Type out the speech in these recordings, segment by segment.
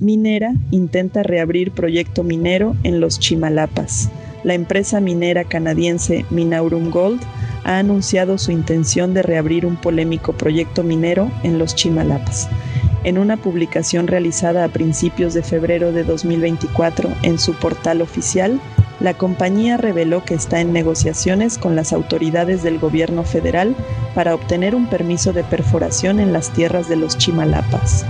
Minera intenta reabrir proyecto minero en los Chimalapas. La empresa minera canadiense Minaurum Gold ha anunciado su intención de reabrir un polémico proyecto minero en los Chimalapas. En una publicación realizada a principios de febrero de 2024 en su portal oficial, la compañía reveló que está en negociaciones con las autoridades del gobierno federal para obtener un permiso de perforación en las tierras de los Chimalapas.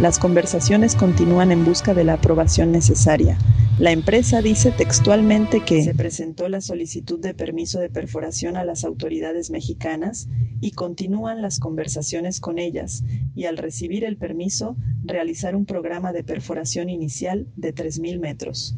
Las conversaciones continúan en busca de la aprobación necesaria. La empresa dice textualmente que se presentó la solicitud de permiso de perforación a las autoridades mexicanas y continúan las conversaciones con ellas y al recibir el permiso realizar un programa de perforación inicial de 3.000 metros.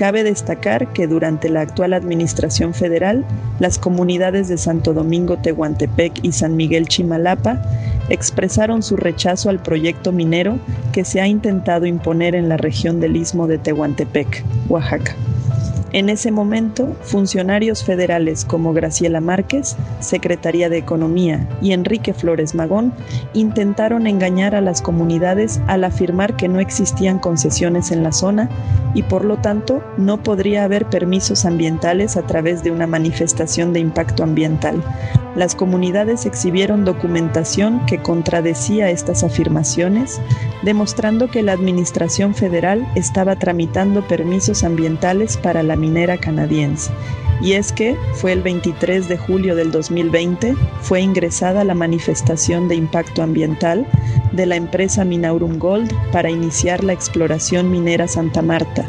Cabe destacar que durante la actual administración federal, las comunidades de Santo Domingo Tehuantepec y San Miguel Chimalapa expresaron su rechazo al proyecto minero que se ha intentado imponer en la región del istmo de Tehuantepec, Oaxaca. En ese momento, funcionarios federales como Graciela Márquez, Secretaría de Economía, y Enrique Flores Magón intentaron engañar a las comunidades al afirmar que no existían concesiones en la zona y por lo tanto no podría haber permisos ambientales a través de una manifestación de impacto ambiental, las comunidades exhibieron documentación que contradecía estas afirmaciones, demostrando que la Administración Federal estaba tramitando permisos ambientales para la minera canadiense. Y es que fue el 23 de julio del 2020, fue ingresada la manifestación de impacto ambiental de la empresa Minaurum Gold para iniciar la exploración minera Santa Marta,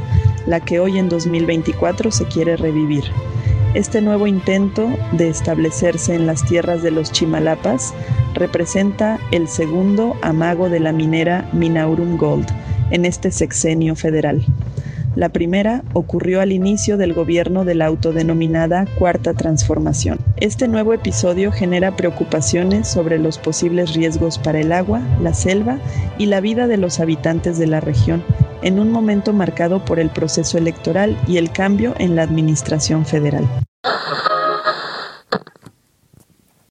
la que hoy en 2024 se quiere revivir. Este nuevo intento de establecerse en las tierras de los Chimalapas representa el segundo amago de la minera Minaurum Gold en este sexenio federal. La primera ocurrió al inicio del gobierno de la autodenominada Cuarta Transformación. Este nuevo episodio genera preocupaciones sobre los posibles riesgos para el agua, la selva y la vida de los habitantes de la región en un momento marcado por el proceso electoral y el cambio en la administración federal.